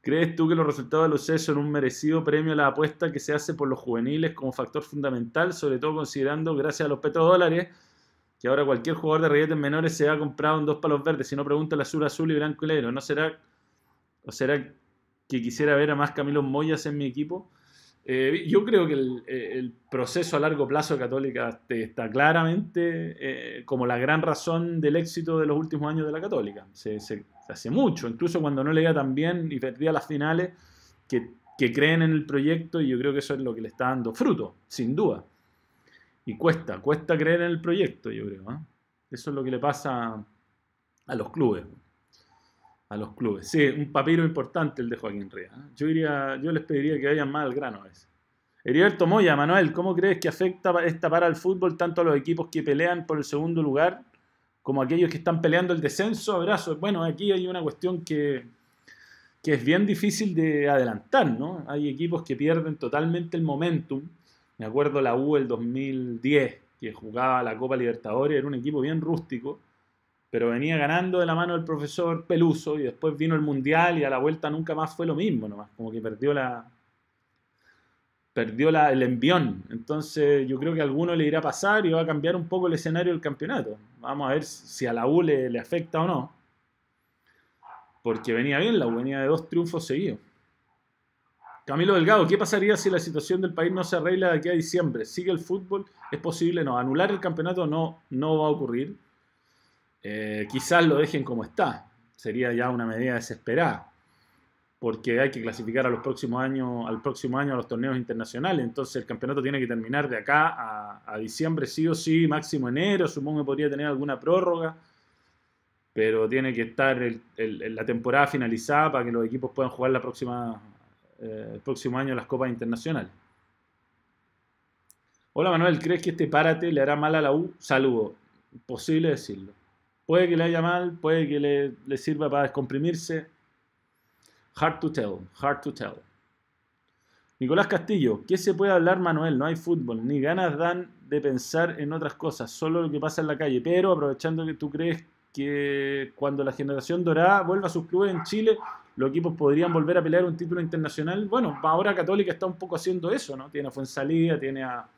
¿Crees tú que los resultados de los son un merecido premio a la apuesta que se hace por los juveniles como factor fundamental, sobre todo considerando, gracias a los petrodólares, que ahora cualquier jugador de reguetes menores se ha comprado en dos palos verdes? Si no, pregunta el azul, azul y blanco y negro. ¿No será, o será que quisiera ver a más Camilo Moyas en mi equipo? Eh, yo creo que el, proceso a largo plazo de Católica está claramente eh, como la gran razón del éxito de los últimos años de la Católica. Se, hace mucho, incluso cuando no le iba tan bien y perdía las finales, que, creen en el proyecto y yo creo que eso es lo que le está dando fruto, sin duda. Y cuesta, cuesta creer en el proyecto, yo creo. ¿eh? Eso es lo que le pasa a los clubes a los clubes. Sí, un papiro importante el de Joaquín Ría. ¿eh? Yo, iría, yo les pediría que vayan más al grano a veces. Heriberto Moya, Manuel, ¿cómo crees que afecta esta para el fútbol tanto a los equipos que pelean por el segundo lugar como a aquellos que están peleando el descenso? Abrazo. Bueno, aquí hay una cuestión que, que es bien difícil de adelantar, ¿no? Hay equipos que pierden totalmente el momentum. Me acuerdo la U el 2010, que jugaba la Copa Libertadores, era un equipo bien rústico pero venía ganando de la mano del profesor Peluso y después vino el Mundial y a la vuelta nunca más fue lo mismo, nomás, como que perdió la perdió la, el envión. Entonces yo creo que a alguno le irá a pasar y va a cambiar un poco el escenario del campeonato. Vamos a ver si a la U le, le afecta o no. Porque venía bien, la U venía de dos triunfos seguidos. Camilo Delgado, ¿qué pasaría si la situación del país no se arregla de aquí a diciembre? ¿Sigue el fútbol? ¿Es posible? No, anular el campeonato no, no va a ocurrir eh, quizás lo dejen como está. Sería ya una medida desesperada. Porque hay que clasificar a los próximos años, al próximo año a los torneos internacionales. Entonces el campeonato tiene que terminar de acá a, diciembre, sí o sí, máximo enero. Supongo que podría tener alguna prórroga. Pero tiene que estar la temporada finalizada para que los equipos puedan jugar eh, el próximo año las copas internacionales. Hola Manuel, ¿crees que este párate le hará mal a la U? Saludo. Imposible decirlo. Puede que le haya mal, puede que le, sirva para descomprimirse. Hard to tell, hard to tell. Nicolás Castillo, ¿qué se puede hablar, Manuel? No hay fútbol, ni ganas dan de pensar en otras cosas, solo lo que pasa en la calle. Pero aprovechando que tú crees que cuando la generación dorada vuelva a sus clubes en Chile, los equipos podrían volver a pelear un título internacional. Bueno, ahora Católica está un poco haciendo eso, ¿no? Tiene a Fuensalida, tiene a,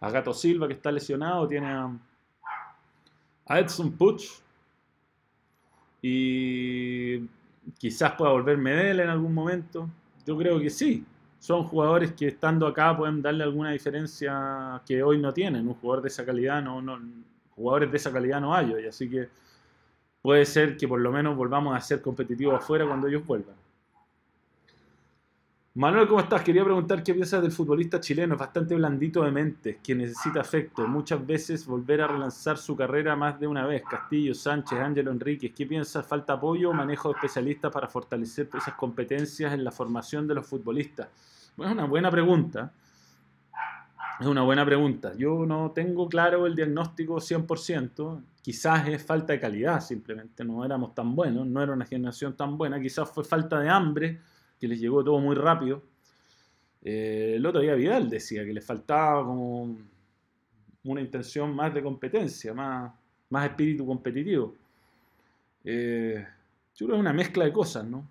a Gato Silva que está lesionado, tiene a, a Edson Puch y quizás pueda volver Medel en algún momento. Yo creo que sí. Son jugadores que estando acá pueden darle alguna diferencia que hoy no tienen. Un jugador de esa calidad no, no jugadores de esa calidad no hay hoy, así que puede ser que por lo menos volvamos a ser competitivos afuera cuando ellos vuelvan. Manuel, ¿cómo estás? Quería preguntar qué piensas del futbolista chileno, bastante blandito de mente, que necesita afecto, muchas veces volver a relanzar su carrera más de una vez. Castillo, Sánchez, Ángelo Enríquez, ¿qué piensas? ¿Falta apoyo o manejo de especialistas para fortalecer esas competencias en la formación de los futbolistas? Bueno, es una buena pregunta. Es una buena pregunta. Yo no tengo claro el diagnóstico 100%. Quizás es falta de calidad, simplemente. No éramos tan buenos, no era una generación tan buena. Quizás fue falta de hambre que les llegó todo muy rápido. Eh, el otro día Vidal decía que le faltaba como una intención más de competencia, más, más espíritu competitivo. Eh, yo creo que es una mezcla de cosas, ¿no?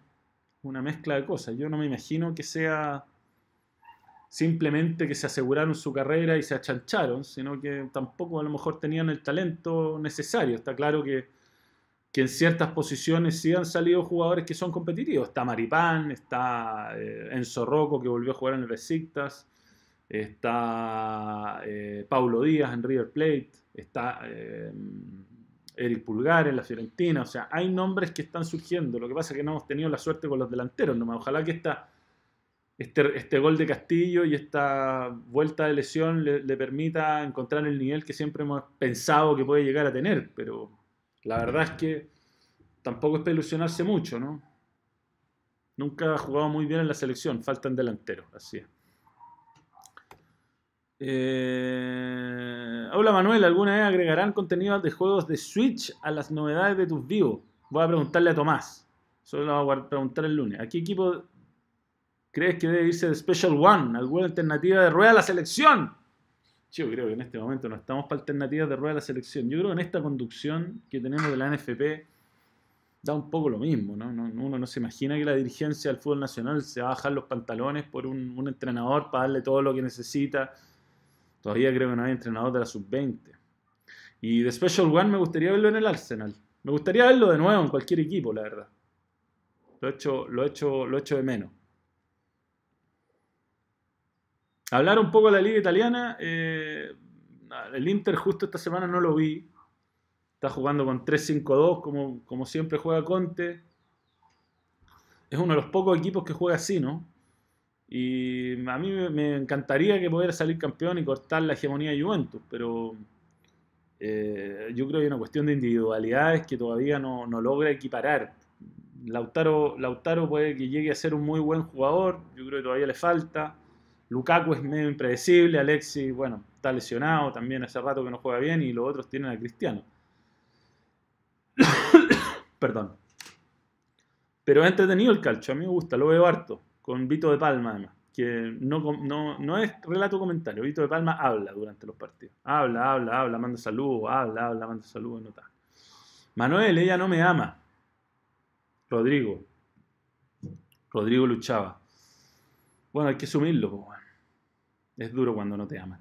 Una mezcla de cosas. Yo no me imagino que sea simplemente que se aseguraron su carrera y se achancharon, sino que tampoco a lo mejor tenían el talento necesario. Está claro que que en ciertas posiciones sí han salido jugadores que son competitivos. Está Maripán, está eh, Enzo Rocco que volvió a jugar en el Besiktas, está eh, Paulo Díaz en River Plate, está eh, Eric Pulgar en la Fiorentina, o sea, hay nombres que están surgiendo, lo que pasa es que no hemos tenido la suerte con los delanteros, nomás. ojalá que esta, este, este gol de Castillo y esta vuelta de lesión le, le permita encontrar el nivel que siempre hemos pensado que puede llegar a tener, pero la verdad es que tampoco es para ilusionarse mucho, ¿no? Nunca ha jugado muy bien en la selección, faltan delanteros, así es. Eh, hola Manuel, ¿alguna vez agregarán contenido de juegos de Switch a las novedades de tus vivos? Voy a preguntarle a Tomás. Solo lo voy a preguntar el lunes. ¿A qué equipo crees que debe irse de Special One? ¿Alguna alternativa de rueda a la selección? Yo creo que en este momento no estamos para alternativas de rueda a la selección. Yo creo que en esta conducción que tenemos de la NFP da un poco lo mismo, ¿no? Uno no se imagina que la dirigencia del fútbol nacional se va a bajar los pantalones por un, un entrenador para darle todo lo que necesita Todavía creo que no hay entrenador de la sub-20. Y de Special One me gustaría verlo en el Arsenal. Me gustaría verlo de nuevo en cualquier equipo, la verdad. Lo he hecho, lo he hecho, lo he hecho de menos. Hablar un poco de la liga italiana. Eh, el Inter justo esta semana no lo vi. Está jugando con 3-5-2 como, como siempre juega Conte. Es uno de los pocos equipos que juega así, ¿no? Y a mí me encantaría que pudiera salir campeón y cortar la hegemonía de Juventus, pero eh, yo creo que hay una cuestión de individualidades que todavía no, logra equiparar. Lautaro, Lautaro puede que llegue a ser un muy buen jugador, yo creo que todavía le falta. Lukaku es medio impredecible, Alexis, bueno, está lesionado también hace rato que no juega bien y los otros tienen a Cristiano. <coughs> Perdón. Pero es entretenido el calcio, a mí me gusta, lo veo harto con Vito de Palma además, que no, no, es relato comentario, Vito de Palma habla durante los partidos. Habla, habla, habla, manda saludos, habla, habla, manda saludos, nota. Manuel, ella no me ama. Rodrigo. Rodrigo luchaba. Bueno, hay que asumirlo. Es duro cuando no te aman.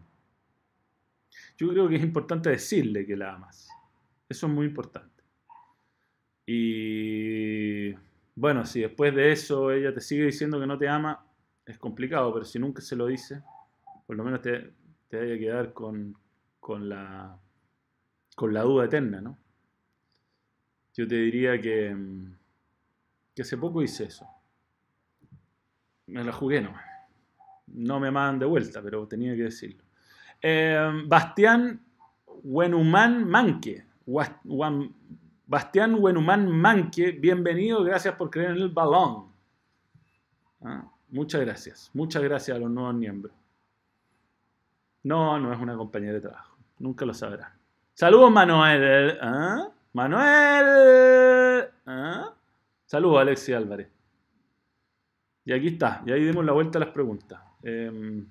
Yo creo que es importante decirle que la amas. Eso es muy importante. Y bueno, si después de eso ella te sigue diciendo que no te ama, es complicado, pero si nunca se lo dice, por lo menos te, te vaya a quedar con, con, la, con la duda eterna, ¿no? Yo te diría que, que hace poco hice eso. Me la jugué, no. No me amaban de vuelta, pero tenía que decirlo. Eh, Bastián Wenumán Manque. Bastián Wenumán Manque, bienvenido, gracias por creer en el balón. Ah, muchas gracias, muchas gracias a los nuevos miembros. No, no es una compañera de trabajo, nunca lo sabrán. Saludos Manuel. ¿Ah? Manuel. ¿Ah? Saludos Alexi Álvarez. Y aquí está, y ahí dimos la vuelta a las preguntas. Eh,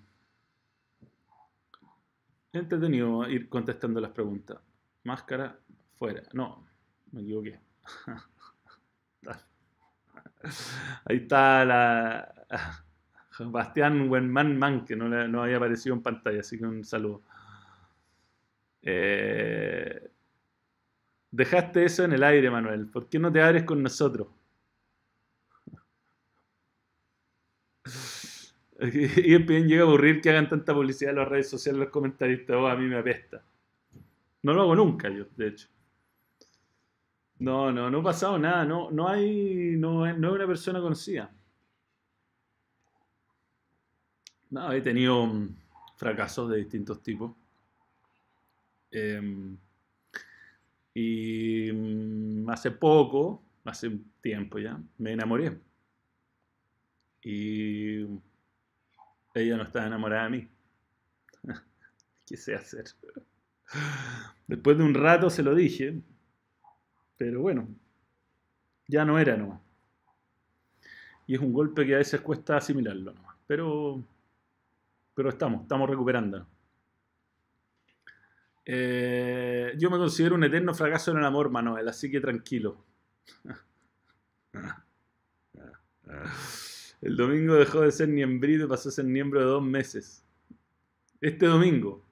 entretenido ir contestando las preguntas. Máscara fuera. No, me equivoqué. <laughs> Ahí está la <laughs> Bastián Wenman Man, que no, había aparecido en pantalla, así que un saludo. Eh, dejaste eso en el aire, Manuel. ¿Por qué no te abres con nosotros? <laughs> Y bien llega a aburrir que hagan tanta publicidad en las redes sociales los comentaristas. Oh, a mí me apesta. No lo hago nunca yo, de hecho. No, no, no ha pasado nada. No, no hay. No, es una persona conocida. No, he tenido mm, fracasos de distintos tipos. Em, y mm, hace poco, hace un tiempo ya, me enamoré. Y ella no estaba enamorada de mí. <laughs> ¿Qué sé hacer? Después de un rato se lo dije, pero bueno, ya no era nomás. Y es un golpe que a veces cuesta asimilarlo nomás. Pero, pero estamos, estamos recuperando. Eh, yo me considero un eterno fracaso en el amor, Manuel, así que tranquilo. <laughs> El domingo dejó de ser miembrito y pasó a ser miembro de dos meses. Este domingo.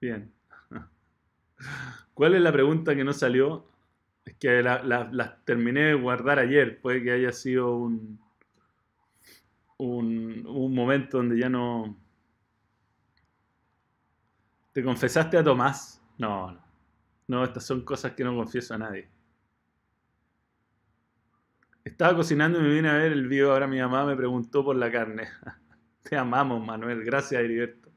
Bien. <laughs> ¿Cuál es la pregunta que no salió? Es que las terminé de guardar ayer. Puede que haya sido un, un, un momento donde ya no... ¿Te confesaste a Tomás? No, no. No, estas son cosas que no confieso a nadie. Estaba cocinando y me vine a ver el video. Ahora mi mamá me preguntó por la carne. <laughs> Te amamos, Manuel. Gracias, Heriberto.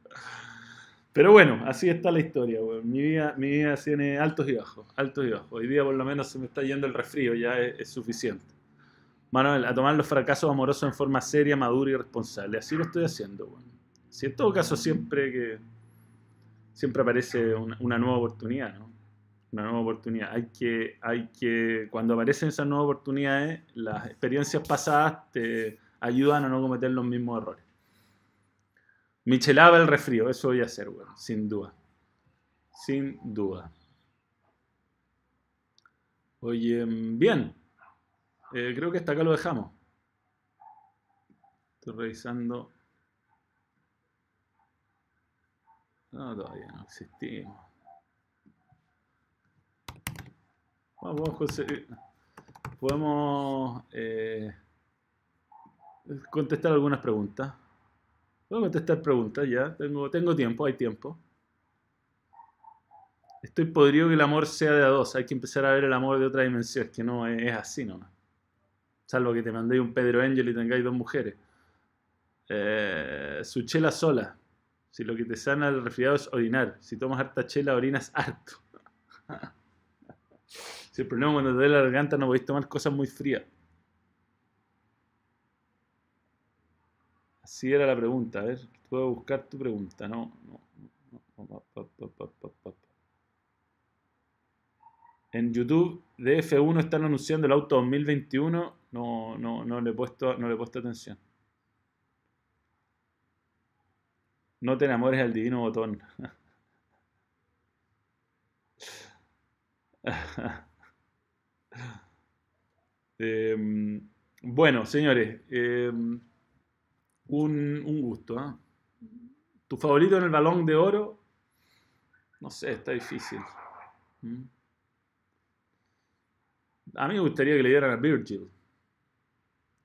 Pero bueno, así está la historia, Mi vida, mi vida tiene altos y bajos, altos y bajos. Hoy día por lo menos se me está yendo el resfrío, ya es, suficiente. Manuel, a tomar los fracasos amorosos en forma seria, madura y responsable. Así lo estoy haciendo, bueno. Si en todo caso siempre que siempre aparece una, nueva oportunidad, ¿no? Una nueva oportunidad. Hay que, hay que, cuando aparecen esas nuevas oportunidades, las experiencias pasadas te ayudan a no cometer los mismos errores. Michelaba el resfrío, eso voy a hacer, bueno, sin duda. Sin duda. Oye, bien. Eh, creo que hasta acá lo dejamos. Estoy revisando. No, todavía no existimos. Podemos eh, contestar algunas preguntas. A contestar preguntas ya. Tengo, tengo tiempo, hay tiempo. Estoy podrido que el amor sea de a dos. Hay que empezar a ver el amor de otra dimensión. Es que no es, así nomás. Salvo que te mandéis un Pedro Angel y tengáis dos mujeres. Eh, su chela sola. Si lo que te sana el resfriado es orinar. Si tomas harta chela, orinas harto. <laughs> si el problema cuando te duele la garganta no podéis tomar cosas muy frías. Así era la pregunta. A ver, puedo buscar tu pregunta. No, no, En YouTube de F1 están anunciando el auto 2021. No, no, no le he puesto, no le he puesto atención. No te enamores al divino botón. <laughs> Em, bueno, señores. Em, un, gusto. ¿ah? ¿Tu favorito en el balón de oro? No sé, está difícil. ¿Mm? A mí me gustaría que le dieran a Virgil.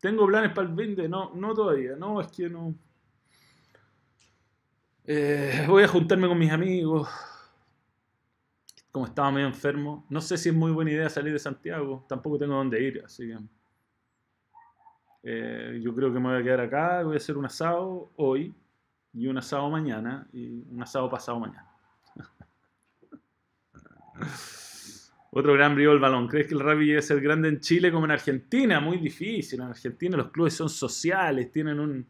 ¿Tengo planes para el 20? No, no todavía. No, es que no. Eh, voy a juntarme con mis amigos. Como estaba medio enfermo. No sé si es muy buena idea salir de Santiago. Tampoco tengo dónde ir, así que. Eh, yo creo que me voy a quedar acá, voy a hacer un asado hoy y un asado mañana y un asado pasado mañana. <laughs> Otro gran brío el balón. ¿Crees que el rugby debe ser grande en Chile como en Argentina? Muy difícil. En Argentina los clubes son sociales, tienen un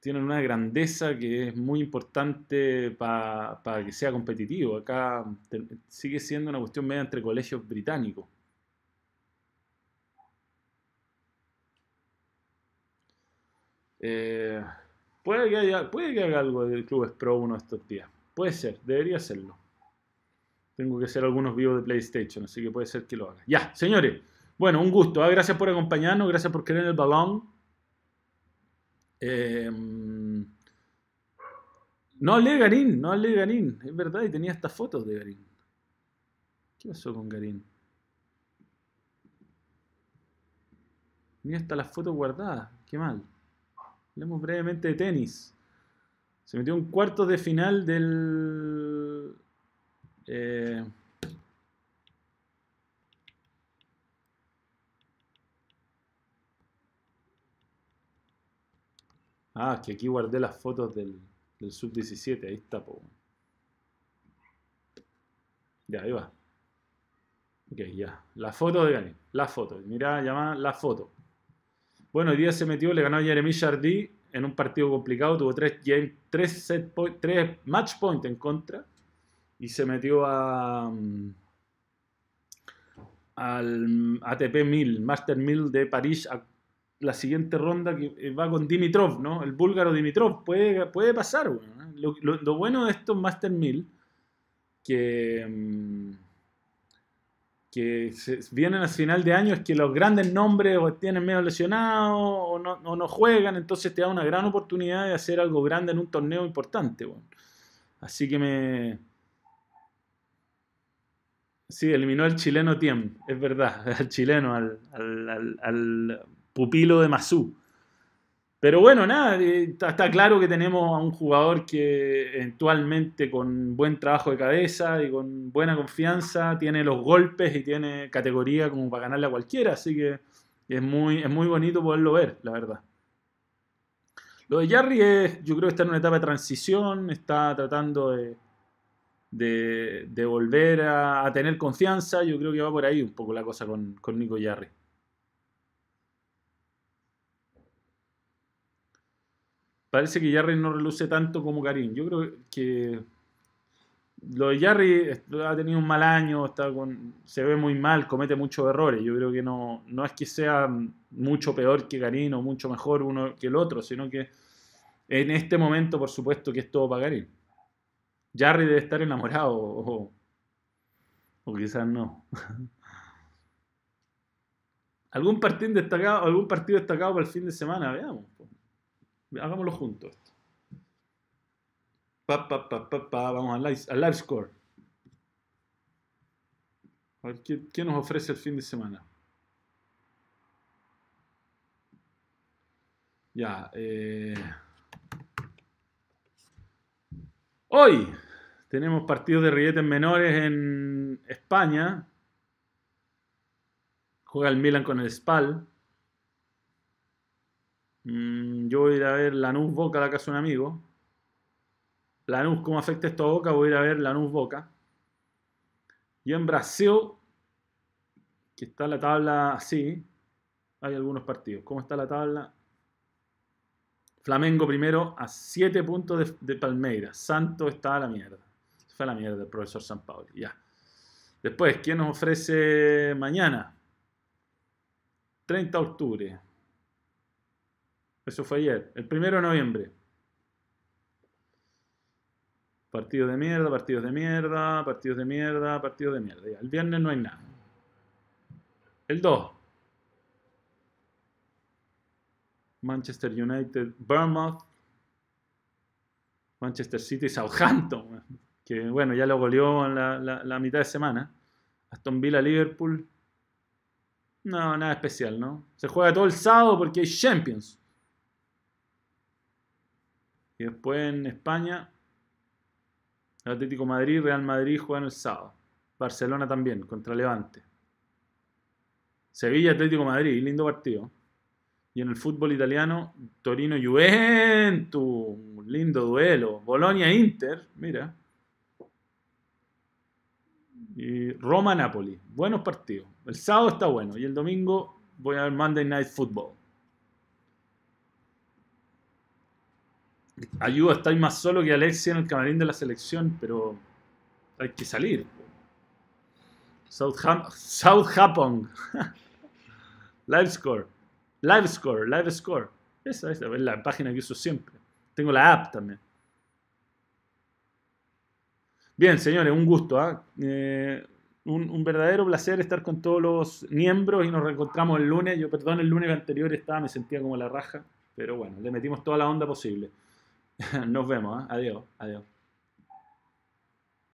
tienen una grandeza que es muy importante para que sea competitivo. Acá sigue siendo una cuestión media entre colegios británicos. Eh, puede, que haya, haga algo del Club Pro uno de estos días. Puede ser, debería hacerlo. Tengo que hacer algunos videos de PlayStation, así que puede ser que lo haga. Ya, señores. Bueno, un gusto. ¿ah? Gracias por acompañarnos, gracias por querer el balón. Em, no hablé de Garín, no hablé de Garín. Es verdad, y tenía estas fotos de Garín. ¿Qué pasó con Garín? Tenía hasta las fotos guardadas. Qué mal. Hablemos brevemente de tenis. Se metió un cuarto de final del... Eh, ah, que aquí guardé las fotos del, sub-17. Ahí está, po. Ya, ahí va. Ok, ya. La foto de Gani. La foto. Mira, llama la foto. Bueno, hoy día se metió, le ganó a Jeremy Chardy en un partido complicado, tuvo tres, tres, set tres match point en contra y se metió a, mm, al ATP 1000, Master 1000 de París, la siguiente ronda que eh, va con Dimitrov, ¿no? El búlgaro Dimitrov, puede, puede pasar. ¿eh? lo, bueno de estos Master 1000, que... Mm, que vienen al final de año es que los grandes nombres o tienen medio lesionados o no, juegan, entonces te da una gran oportunidad de hacer algo grande en un torneo importante. Así que me... Sí, eliminó al chileno Tiem, es verdad, <laughs> al chileno, al, pupilo de Masú. Pero bueno, nada, eh, está, claro que tenemos a un jugador que eventualmente con buen trabajo de cabeza y con buena confianza tiene los golpes y tiene categoría como para ganarle a cualquiera, así que es muy, es muy bonito poderlo ver, la verdad. Lo de Jarry es, yo creo que está en una etapa de transición, está tratando de de, volver a, tener confianza. Yo creo que va por ahí un poco la cosa con, Nico Yarri. Parece que Yarri no reluce tanto como Karim. Yo creo que lo de Yarri ha tenido un mal año, está con, se ve muy mal, comete muchos errores. Yo creo que no, no es que sea mucho peor que Karim o mucho mejor uno que el otro, sino que en este momento, por supuesto, que es todo para Karim. Jarry debe estar enamorado, o, quizás no. <laughs> ¿Algún partido destacado, algún partido destacado para el fin de semana? Veamos. Hagámoslo juntos. vamos al live, al live score. A ver, ¿qué, ¿qué, nos ofrece el fin de semana? Ya, eh. Hoy tenemos partidos de rilletes menores en España. Juega el Milan con el Spal. Mm, yo voy a ir a ver Lanús Boca la casa de un amigo. Lanús, ¿cómo afecta esto a Boca? Voy a ir a ver Lanús Boca. Y en Brasil, que está la tabla así, hay algunos partidos. ¿Cómo está la tabla? Flamengo primero a 7 puntos de, Palmeiras. Santo está a la mierda. Fue a la mierda el profesor San Paulo. Ya. Después, ¿quién nos ofrece mañana? 30 de octubre. Eso fue ayer. El primero de noviembre. Partidos de mierda, partidos de mierda, partidos de mierda, partidos de mierda. El viernes no hay nada. El 2. Manchester United, Bournemouth, Manchester City, Southampton, que bueno, ya lo goleó en la, mitad de semana. Aston Villa, Liverpool. No, nada especial, ¿no? Se juega todo el sábado porque hay Champions. Y después en España, Atlético Madrid, Real Madrid juegan el sábado. Barcelona también, contra Levante. Sevilla, Atlético Madrid, lindo partido. Y en el fútbol italiano, Torino-Juventus, un lindo duelo. Bolonia-Inter, mira. Y Roma-Napoli, buenos partidos. El sábado está bueno y el domingo voy a ver Monday Night Football. Ayuda, estáis más solo que Alexia en el camarín de la selección, pero hay que salir. Southampton. <laughs> Live score. Live Score, Live Score. Esa, es la página que uso siempre. Tengo la app también. Bien, señores, un gusto. ¿ah? Eh, un, verdadero placer estar con todos los miembros y nos reencontramos el lunes. Yo, perdón, el lunes anterior estaba, me sentía como la raja, pero bueno, le metimos toda la onda posible. <laughs> Nos vemos. ¿ah? Adiós, adiós.